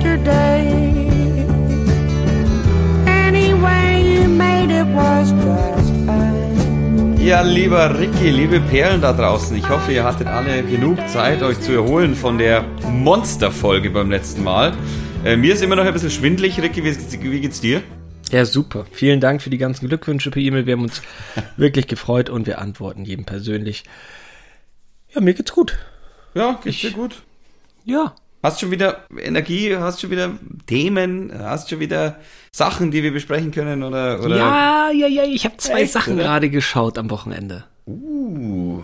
yesterday. Anyway, you made it was just fine. Ja, lieber Ricky, liebe Perlen da draußen, ich hoffe, ihr hattet alle genug Zeit, euch zu erholen von der Monsterfolge beim letzten Mal. Äh, mir ist immer noch ein bisschen schwindlig, Ricky, wie, wie geht's dir? Ja, super. Vielen Dank für die ganzen Glückwünsche per E-Mail. Wir haben uns wirklich gefreut und wir antworten jedem persönlich. Ja, mir geht's gut. Ja, geht's dir gut? Ja. Hast schon wieder Energie, hast schon wieder Themen, hast schon wieder Sachen, die wir besprechen können oder? oder? Ja, ja, ja. Ich habe zwei Echt, Sachen oder? gerade geschaut am Wochenende. Uh.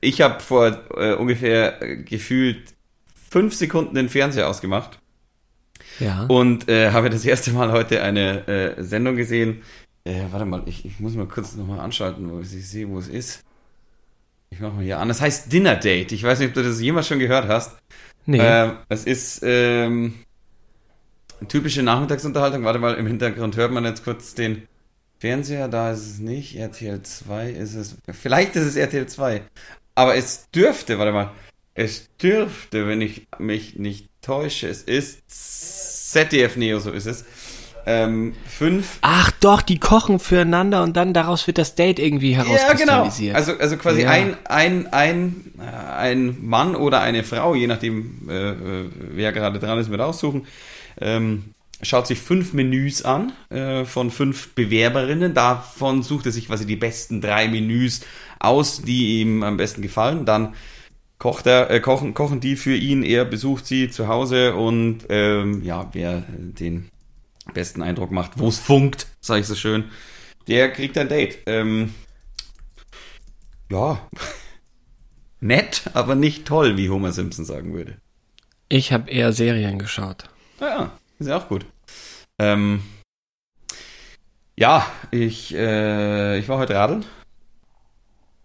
Ich habe vor äh, ungefähr äh, gefühlt fünf Sekunden den Fernseher ausgemacht Ja. und äh, habe das erste Mal heute eine äh, Sendung gesehen. Äh, warte mal, ich, ich muss mal kurz nochmal anschalten, wo ich sehe, wo es ist. Ich mache mal hier an. Das heißt Dinner Date. Ich weiß nicht, ob du das jemals schon gehört hast. Nee. Ähm, es ist ähm, typische Nachmittagsunterhaltung. Warte mal, im Hintergrund hört man jetzt kurz den Fernseher. Da ist es nicht. RTL 2 ist es. Vielleicht ist es RTL 2. Aber es dürfte, warte mal. Es dürfte, wenn ich mich nicht täusche, es ist ZDF Neo, so ist es. Ähm, fünf Ach doch, die kochen füreinander und dann daraus wird das Date irgendwie Ja, genau. herauskristallisiert. Also, also quasi Ja. ein, ein, ein, äh, ein Mann oder eine Frau, je nachdem, äh, äh, wer gerade dran ist mit aussuchen, ähm, schaut sich fünf Menüs an äh, von fünf Bewerberinnen. Davon sucht er sich quasi die besten drei Menüs aus, die ihm am besten gefallen. Dann kocht er, äh, kochen, kochen die für ihn, er besucht sie zu Hause und ähm, ja, wer den besten Eindruck macht, wo es funkt, sage ich so schön, der kriegt ein Date. Ähm, ja, nett, aber nicht toll, wie Homer Simpson sagen würde. ich habe eher Serien geschaut. Ah ja, ist ja auch gut. Ähm, ja, ich, äh, ich war heute radeln.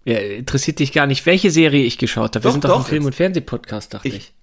Ja, interessiert dich gar nicht, welche Serie ich geschaut habe. Wir Doch, sind doch, doch, ein Film- und Fernsehpodcast, dachte Ich- ich.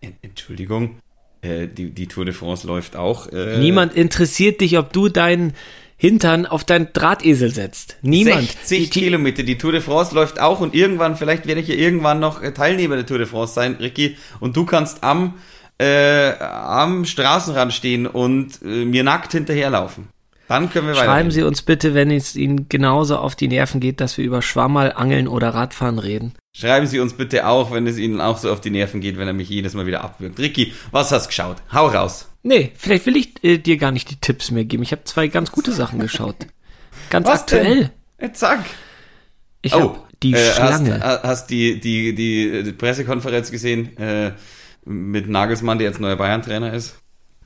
En- Entschuldigung, äh, die, die Tour de France läuft auch. Äh, Niemand interessiert dich, ob du deinen Hintern auf deinen Drahtesel setzt. Niemand. 60 Die- Kilometer, die Tour de France läuft auch und irgendwann, vielleicht werde ich ja irgendwann noch äh, Teilnehmer der Tour de France sein, Ricky, und du kannst am, äh, am Straßenrand stehen und äh, mir nackt hinterherlaufen. Dann können wir weiter. Schreiben Sie uns bitte, wenn es Ihnen genauso auf die Nerven geht, dass wir über Schwammerl, Angeln oder Radfahren reden. Schreiben Sie uns bitte auch, wenn es Ihnen auch so auf die Nerven geht, wenn er mich jedes Mal wieder abwürgt. Ricky, was hast du geschaut? Hau raus. Nee, vielleicht will ich äh, dir gar nicht die Tipps mehr geben. Ich habe zwei ganz gute Sachen geschaut. Ganz Was aktuell. denn? Jetzt sag. Ich Oh, hab die äh, Schlange. Hast, hast die, die, die, die Pressekonferenz gesehen äh, mit Nagelsmann, der jetzt neuer Bayern-Trainer ist?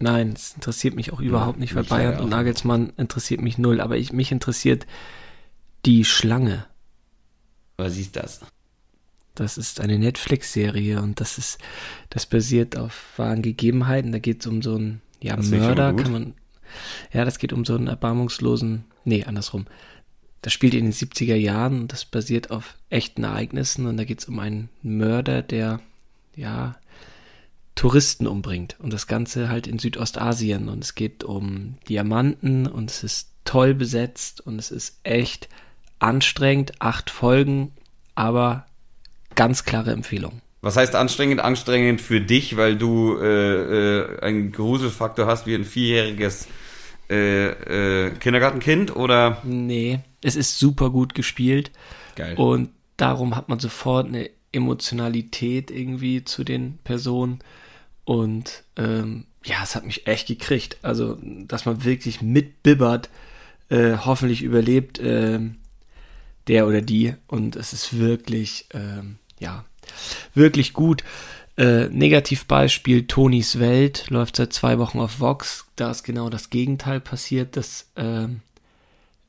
Nein, es interessiert mich auch überhaupt nicht, weil Bayern und. Nagelsmann interessiert mich null. Aber ich, mich interessiert die Schlange. Was ist das? Das ist eine Netflix-Serie und das ist, das basiert auf wahren Gegebenheiten. Da geht es um so einen ja, Das Mörder, kann man. Ja, das geht um so einen erbarmungslosen. Nee, andersrum. Das spielt in den 70er Jahren und das basiert auf echten Ereignissen und da geht es um einen Mörder, der ja Touristen umbringt und das Ganze halt in Südostasien und es geht um Diamanten und es ist toll besetzt und es ist echt anstrengend, acht Folgen, aber ganz klare Empfehlung. Was heißt anstrengend? Anstrengend für dich, weil du äh, äh, einen Gruselfaktor hast wie ein vierjähriges äh, äh, Kindergartenkind oder? Nee, es ist super gut gespielt Geil. und darum hat man sofort eine Emotionalität irgendwie zu den Personen und ähm, ja, es hat mich echt gekriegt. Also, dass man wirklich mitbibbert, äh, hoffentlich überlebt ähm, der oder die und es ist wirklich, ähm, ja, wirklich gut. Äh, Negativbeispiel Tonys Welt läuft seit zwei Wochen auf Vox. Da ist genau das Gegenteil passiert. Das, ähm,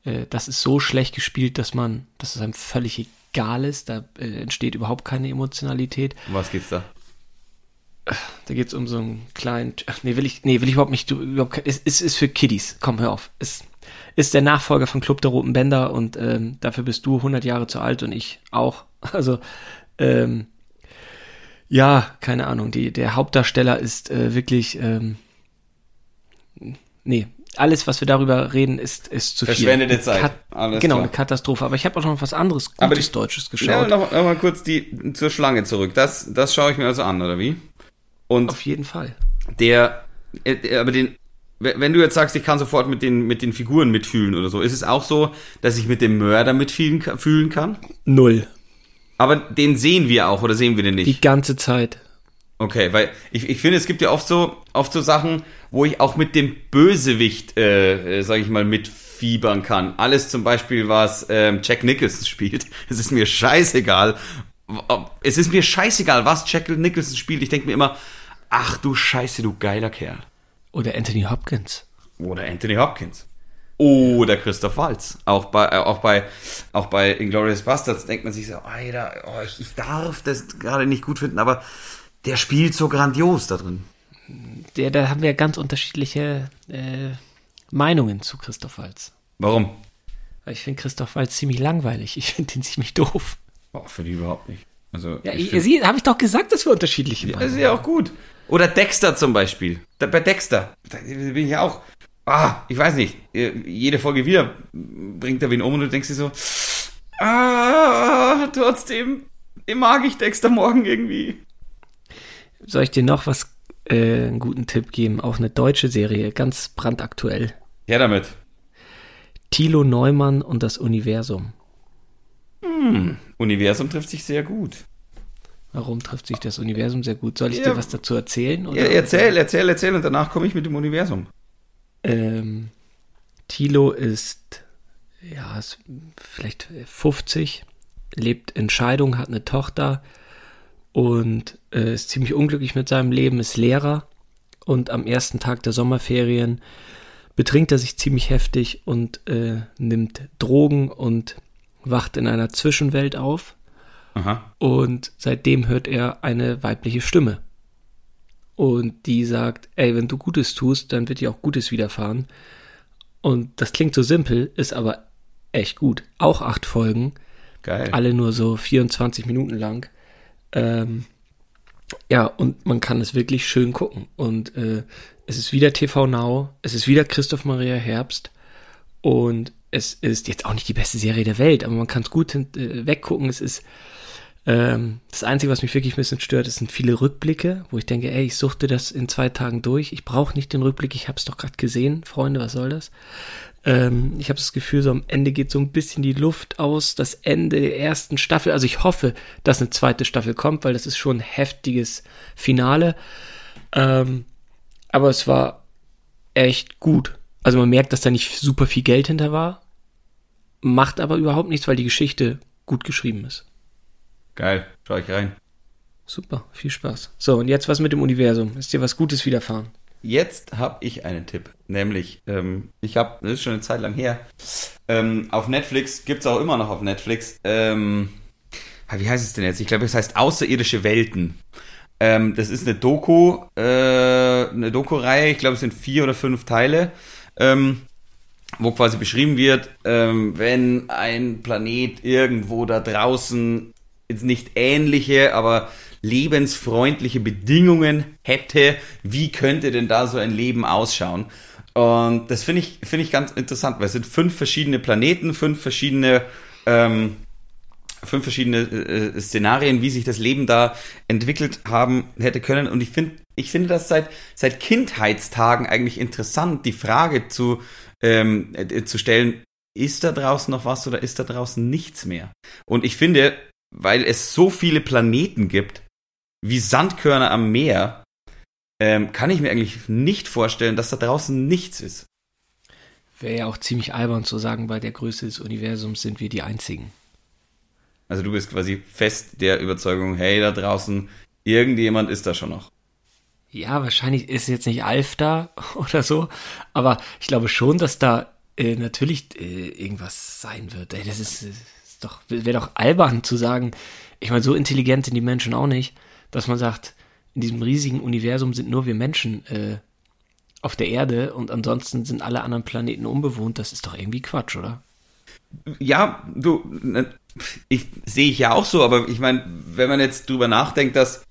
äh, das ist so schlecht gespielt, dass man, dass es einem völlig egal ist. Da äh, entsteht überhaupt keine Emotionalität. Um was geht's da? Da geht es um so einen kleinen. Ach, nee, will ich, nee, will ich überhaupt nicht. Du, überhaupt, es, es ist für Kiddies. Komm, hör auf. Es ist der Nachfolger von Club der Roten Bänder und ähm, dafür bist du 100 Jahre zu alt und ich auch. Also, ähm, ja, keine Ahnung. Die, der Hauptdarsteller ist äh, wirklich. Ähm, nee, alles, was wir darüber reden, ist, ist zu Verschwendete viel. Zeit. Kat Alles genau, klar. eine Katastrophe. Aber ich habe auch noch was anderes Aber Gutes die- Deutsches Ja, geschaut. noch, noch mal kurz die zur Schlange zurück. Das, das schaue ich mir also an, oder wie? Und Auf jeden Fall. der äh, aber den, wenn du jetzt sagst, ich kann sofort mit den, mit den Figuren mitfühlen oder so, ist es auch so, dass ich mit dem Mörder mitfühlen fühlen kann? Null. Aber den sehen wir auch oder sehen wir den nicht? Die ganze Zeit. Okay, weil ich, ich finde, es gibt ja oft so, oft so Sachen, wo ich auch mit dem Bösewicht, äh, äh, sag ich mal, mitfiebern kann. Alles zum Beispiel, was ähm, Jack Nicholson spielt. Es ist mir scheißegal. Es ist mir scheißegal, was Jack Nicholson spielt. Ich denke mir immer, ach du Scheiße, du geiler Kerl. Oder Anthony Hopkins. Oder Anthony Hopkins. Oder Christoph Waltz. Auch bei, äh, auch bei, auch bei Inglourious Bastards denkt man sich so, Alter, oh, ich, ich darf das gerade nicht gut finden, aber der spielt so grandios da drin. Der, da haben wir ganz unterschiedliche äh, Meinungen zu Christoph Waltz. Warum? Ich finde Christoph Waltz ziemlich langweilig. Ich finde ihn ziemlich doof. Boah, finde ich überhaupt nicht. Also, Ja, ich habe ich doch gesagt, dass wir unterschiedliche das Meinungen ist ja auch gut. Oder Dexter zum Beispiel. Da, bei Dexter, da bin ich ja auch. Ah, ich weiß nicht. äh, Jede Folge wieder bringt er wen um und du denkst dir so, ah, trotzdem mag ich Dexter morgen irgendwie. Soll ich dir noch was, äh, einen guten Tipp geben? Auch eine deutsche Serie, ganz brandaktuell. Ja, damit. Thilo Neumann und das Universum. Universum trifft sich sehr gut. Warum trifft sich das Universum sehr gut? Soll ich Ja. dir was dazu erzählen? Ja, Oder? erzähl, erzähl, erzähl und danach komme ich mit dem Universum. Ähm, Thilo ist, ja, ist vielleicht 50, lebt in Scheidung, hat eine Tochter und äh, ist ziemlich unglücklich mit seinem Leben, ist Lehrer und am ersten Tag der Sommerferien betrinkt er sich ziemlich heftig und äh, nimmt Drogen und wacht in einer Zwischenwelt auf Aha. und seitdem hört er eine weibliche Stimme. Und die sagt, ey, wenn du Gutes tust, dann wird dir auch Gutes widerfahren. Und das klingt so simpel, ist aber echt gut. Auch acht Folgen, Geil. alle nur so 24 Minuten lang. Ähm, ja, und man kann es wirklich schön gucken. Und äh, es ist wieder TV Now, es ist wieder Christoph Maria Herbst. Und es ist jetzt auch nicht die beste Serie der Welt, aber man kann es gut äh, weggucken. Es ist ähm, das Einzige, was mich wirklich ein bisschen stört, sind viele Rückblicke, wo ich denke, ey, ich suchte das in zwei Tagen durch. Ich brauche nicht den Rückblick, ich habe es doch gerade gesehen, Freunde, was soll das? Ähm, ich habe das Gefühl, so am Ende geht so ein bisschen die Luft aus. Das Ende der ersten Staffel. Also ich hoffe, dass eine zweite Staffel kommt, weil das ist schon ein heftiges Finale. Ähm, aber es war echt gut. Also man merkt, dass da nicht super viel Geld hinter war. Macht aber überhaupt nichts, weil die Geschichte gut geschrieben ist. Geil. Schau ich rein. Super, viel Spaß. So, und jetzt was mit dem Universum. Ist dir was Gutes widerfahren? Jetzt habe ich einen Tipp, nämlich ähm, ich habe, das ist schon eine Zeit lang her, ähm, auf Netflix gibt's auch immer noch auf Netflix. Ähm, ah, wie heißt es denn jetzt? Ich glaube, es heißt Außerirdische Welten. Ähm, das ist eine Doku, äh, eine Doku-Reihe. Ich glaube, es sind vier oder fünf Teile, ähm, wo quasi beschrieben wird, ähm, wenn ein Planet irgendwo da draußen jetzt nicht ähnliche, aber lebensfreundliche Bedingungen hätte, wie könnte denn da so ein Leben ausschauen? Und das finde ich, finde ich ganz interessant, weil es sind fünf verschiedene Planeten, fünf verschiedene, ähm, fünf verschiedene äh, Szenarien, wie sich das Leben da entwickelt haben hätte können. Und ich finde, ich finde das seit, seit Kindheitstagen eigentlich interessant, die Frage zu, ähm, äh, zu stellen, ist da draußen noch was oder ist da draußen nichts mehr? Und ich finde, weil es so viele Planeten gibt, wie Sandkörner am Meer, ähm, kann ich mir eigentlich nicht vorstellen, dass da draußen nichts ist. Wäre ja auch ziemlich albern zu sagen, bei der Größe des Universums sind wir die Einzigen. Also du bist quasi fest der Überzeugung, hey, da draußen, irgendjemand ist da schon noch. Ja, wahrscheinlich ist jetzt nicht Alf da oder so, aber ich glaube schon, dass da äh, natürlich äh, irgendwas sein wird. Ey, das ist, doch, wäre doch albern zu sagen, ich meine, so intelligent sind die Menschen auch nicht, dass man sagt, in diesem riesigen Universum sind nur wir Menschen äh, auf der Erde und ansonsten sind alle anderen Planeten unbewohnt. Das ist doch irgendwie Quatsch, oder? Ja, du, ne, ich sehe ich ja auch so, aber ich meine, wenn man jetzt drüber nachdenkt, dass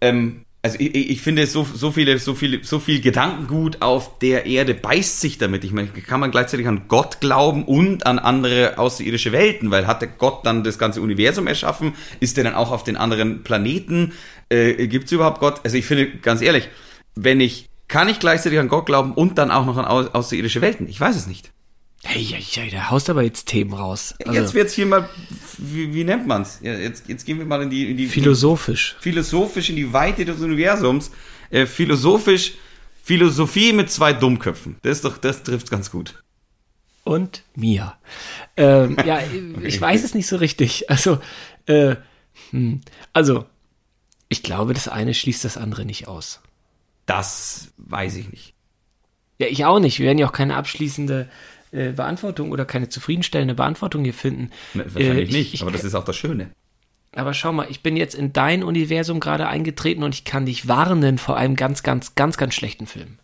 ähm, also ich, ich finde so so viele so viele so viel Gedankengut auf der Erde beißt sich damit. Ich meine, kann man gleichzeitig an Gott glauben und an andere außerirdische Welten, weil hat der Gott dann das ganze Universum erschaffen? Ist der dann auch auf den anderen Planeten? Äh, Gibt es überhaupt Gott? Also ich finde ganz ehrlich, wenn ich Kann ich gleichzeitig an Gott glauben und dann auch noch an au- außerirdische Welten? Ich weiß es nicht. Hey, ja, ja, da haust aber jetzt Themen raus. Also, jetzt wird's hier mal, wie, wie nennt man's? Jetzt, jetzt gehen wir mal in die, in die philosophisch. philosophisch in die Weite des Universums. Äh, philosophisch, Philosophie mit zwei Dummköpfen. Das ist doch, das trifft ganz gut. Und mir. Ähm, ja, ich weiß es nicht so richtig. Also, äh, hm, also, ich glaube, das eine schließt das andere nicht aus. Das weiß ich nicht. Ja, ich auch nicht. Wir werden ja auch keine abschließende äh, Beantwortung oder keine zufriedenstellende Beantwortung hier finden. Ne, Wahrscheinlich Äh, nicht, ich, aber das ist auch das Schöne. Aber schau mal, ich bin jetzt in dein Universum gerade eingetreten und ich kann dich warnen vor einem ganz, ganz, ganz, ganz schlechten Film.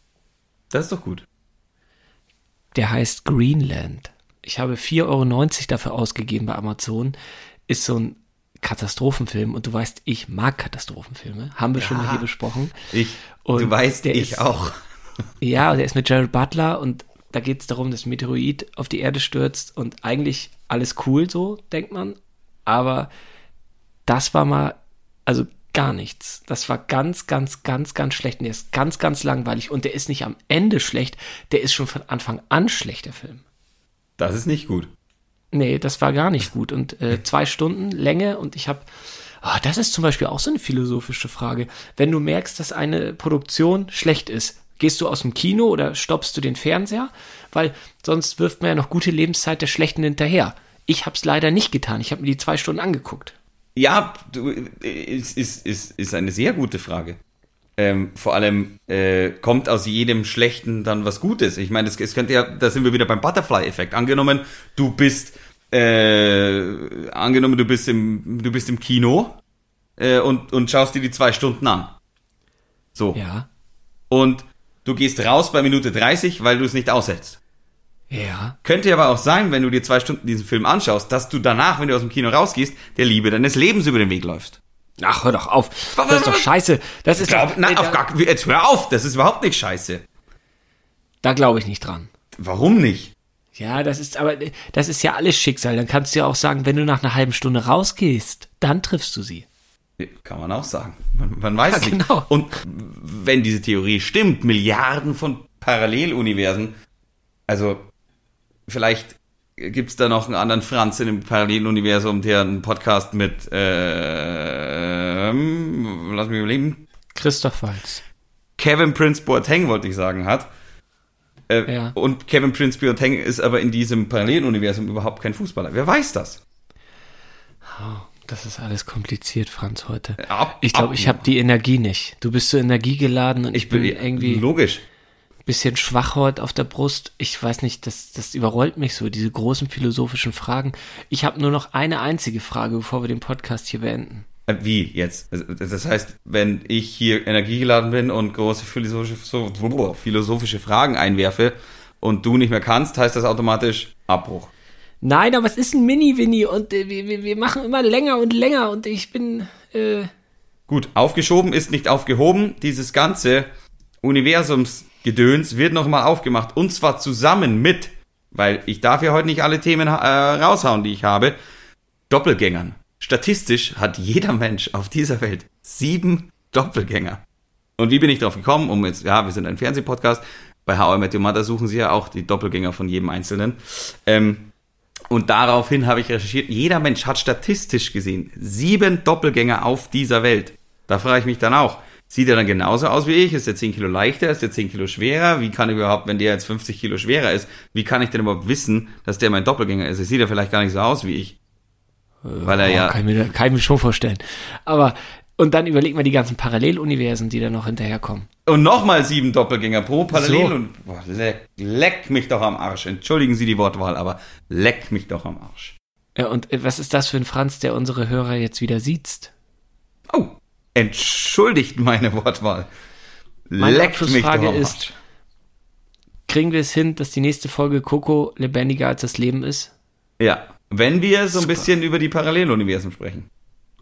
Das ist doch gut. Der heißt Greenland. Ich habe 4,90 Euro dafür ausgegeben bei Amazon. Ist so ein Katastrophenfilm und du weißt, ich mag Katastrophenfilme. Haben wir schon mal hier besprochen. Ich, Und du weißt, der ich ist- auch. Ja, der ist mit Jared Butler und da geht es darum, dass ein Meteorit auf die Erde stürzt und eigentlich alles cool so, denkt man. Aber das war mal, also gar nichts. Das war ganz, ganz, ganz, ganz schlecht. Und der ist ganz, ganz langweilig und der ist nicht am Ende schlecht, der ist schon von Anfang an schlecht, der Film. Das ist nicht gut. Nee, das war gar nicht gut. Und äh, zwei Stunden Länge und ich habe, oh, das ist zum Beispiel auch so eine philosophische Frage. Wenn du merkst, dass eine Produktion schlecht ist, gehst du aus dem Kino oder stoppst du den Fernseher? Weil sonst wirft man ja noch gute Lebenszeit der Schlechten hinterher. Ich habe es leider nicht getan. Ich habe mir die zwei Stunden angeguckt. Ja, du, ist, ist, ist, ist eine sehr gute Frage. Ähm, vor allem äh, kommt aus jedem Schlechten dann was Gutes. Ich meine, es, es könnte ja, da sind wir wieder beim Butterfly-Effekt. Angenommen, du bist, äh, angenommen, du bist im, du bist im Kino äh, und, und schaust dir die zwei Stunden an. So. Ja. Und du gehst raus bei Minute 30, weil du es nicht aushältst. Ja. Könnte aber auch sein, wenn du dir zwei Stunden diesen Film anschaust, dass du danach, wenn du aus dem Kino rausgehst, der Liebe deines Lebens über den Weg läufst. Ach, hör doch auf. Das ist doch scheiße. Das ist Glaub, doch, nein, auf gar, jetzt hör auf, das ist überhaupt nicht scheiße. da glaube ich nicht dran. Warum nicht? Ja, das ist aber, das ist ja alles Schicksal. Dann kannst du ja auch sagen, wenn du nach einer halben Stunde rausgehst, dann triffst du sie. Kann man auch sagen. Man, man weiß Ja, es nicht. genau. Und wenn diese Theorie stimmt, Milliarden von Paralleluniversen, also vielleicht gibt's da noch einen anderen Franz in dem Paralleluniversum, der einen Podcast mit, äh, ähm, lass mich überlegen, Christoph Walz. Kevin Prince Boateng, wollte ich sagen, hat. Äh, Ja. Und Kevin Prince Boateng ist aber in diesem Paralleluniversum überhaupt kein Fußballer. Wer weiß das? Das ist alles kompliziert, Franz, heute. Ab- Ich glaube, ich habe die Energie nicht. Du bist so energiegeladen und ich, Ich bin bin irgendwie ein logisch. bisschen schwach heute auf der Brust. Ich weiß nicht, das, das überrollt mich so, diese großen philosophischen Fragen. Ich habe nur noch eine einzige Frage, bevor wir den Podcast hier beenden. Äh, Wie jetzt? Das heißt, wenn ich hier energiegeladen bin und große philosophische, so, philosophische Fragen einwerfe und du nicht mehr kannst, heißt das automatisch Abbruch. Nein, aber es ist ein Mini-Winnie und äh, wir, wir, machen immer länger und länger und ich bin, äh, Gut, aufgeschoben ist nicht aufgehoben. Dieses ganze Universumsgedöns wird nochmal aufgemacht und zwar zusammen mit, weil ich darf ja heute nicht alle Themen äh, raushauen, die ich habe, Doppelgängern. Statistisch hat jeder Mensch auf dieser Welt sieben Doppelgänger. Und wie bin ich drauf gekommen? Um jetzt, ja, wir sind ein Fernsehpodcast. Bei How I Met Your Mother suchen sie ja auch die Doppelgänger von jedem Einzelnen. Ähm, und daraufhin habe ich recherchiert, jeder Mensch hat statistisch gesehen sieben Doppelgänger auf dieser Welt. Da frage ich mich dann auch, sieht er dann genauso aus wie ich? Ist der 10 Kilo leichter? Ist der 10 Kilo schwerer? Wie kann ich überhaupt, wenn der jetzt 50 Kilo schwerer ist, wie kann ich denn überhaupt wissen, dass der mein Doppelgänger ist? Er sieht ja vielleicht gar nicht so aus wie ich. Weil er oh, ja, kann, ich mir, kann ich mir schon vorstellen. Aber, und dann überleg mal die ganzen Paralleluniversen, die da noch hinterherkommen. und nochmal sieben Doppelgänger pro Parallel So. und boah, leck, leck mich doch am Arsch. Entschuldigen Sie die Wortwahl, aber leck mich doch am Arsch. Ja, und äh, was ist das für ein Franz, der unsere Hörer jetzt wieder sieht? Oh, entschuldigt meine Wortwahl. Meine Leck mich doch am ist- Arsch. Kriegen wir es hin, dass die nächste Folge Coco lebendiger als das Leben ist? Ja, wenn wir so ein Super. bisschen über die Paralleluniversen sprechen.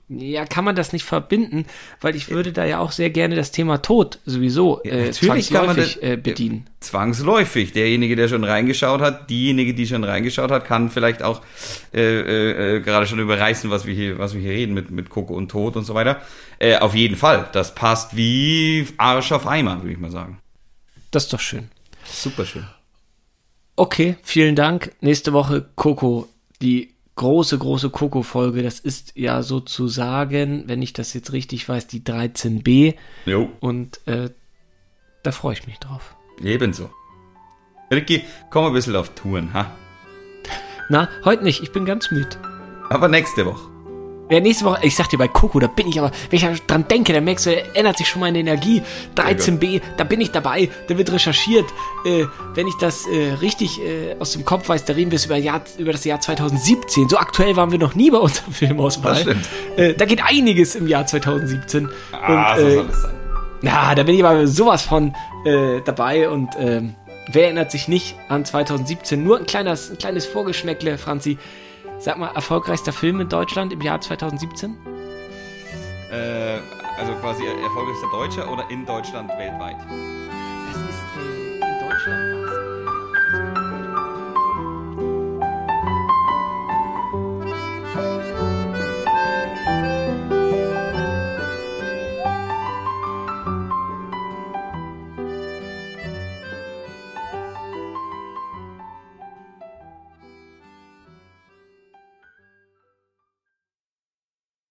Ja, kann man das nicht verbinden, weil ich würde da ja auch sehr gerne das Thema Tod sowieso äh, natürlich kann man zwangsläufig das- äh, bedienen. Zwangsläufig. Derjenige, der schon reingeschaut hat, diejenige, die schon reingeschaut hat, kann vielleicht auch äh, äh, äh, gerade schon überreißen, was wir hier, was wir hier reden mit mit Coco und Tod und so weiter. Äh, auf jeden Fall, das passt wie Arsch auf Eimer, würde ich mal sagen. das ist doch schön. Super schön. Okay, vielen Dank. Nächste Woche Coco, die große, große Coco-Folge. Das ist ja sozusagen, wenn ich das jetzt richtig weiß, die 13b. Jo. Und äh, da freue ich mich drauf. Ebenso. Ricky, komm ein bisschen auf Touren, ha? Na, heute nicht. Ich bin ganz müde. Aber nächste Woche. Ja, nächste Woche, ich sag dir bei Coco, da bin ich aber, wenn ich dran denke, dann merkst du, ändert sich schon meine Energie. 13b, da bin ich dabei, da wird recherchiert. Äh, wenn ich das äh, richtig äh, aus dem Kopf weiß, da reden wir es über, Jahr, über das Jahr 2017. So aktuell waren wir noch nie bei unserem Filmauswahl. Äh, da geht einiges im Jahr 2017. Ah, und, so äh, soll es sein. na, da bin ich aber sowas von äh, dabei und ähm, wer erinnert sich nicht an 2017? Nur ein kleines, ein kleines Vorgeschmäckle, Franzi. Sag mal, erfolgreichster Film in Deutschland im Jahr 2017? Äh, also quasi erfolgreichster Deutscher oder in Deutschland weltweit? Das ist äh, in Deutschland.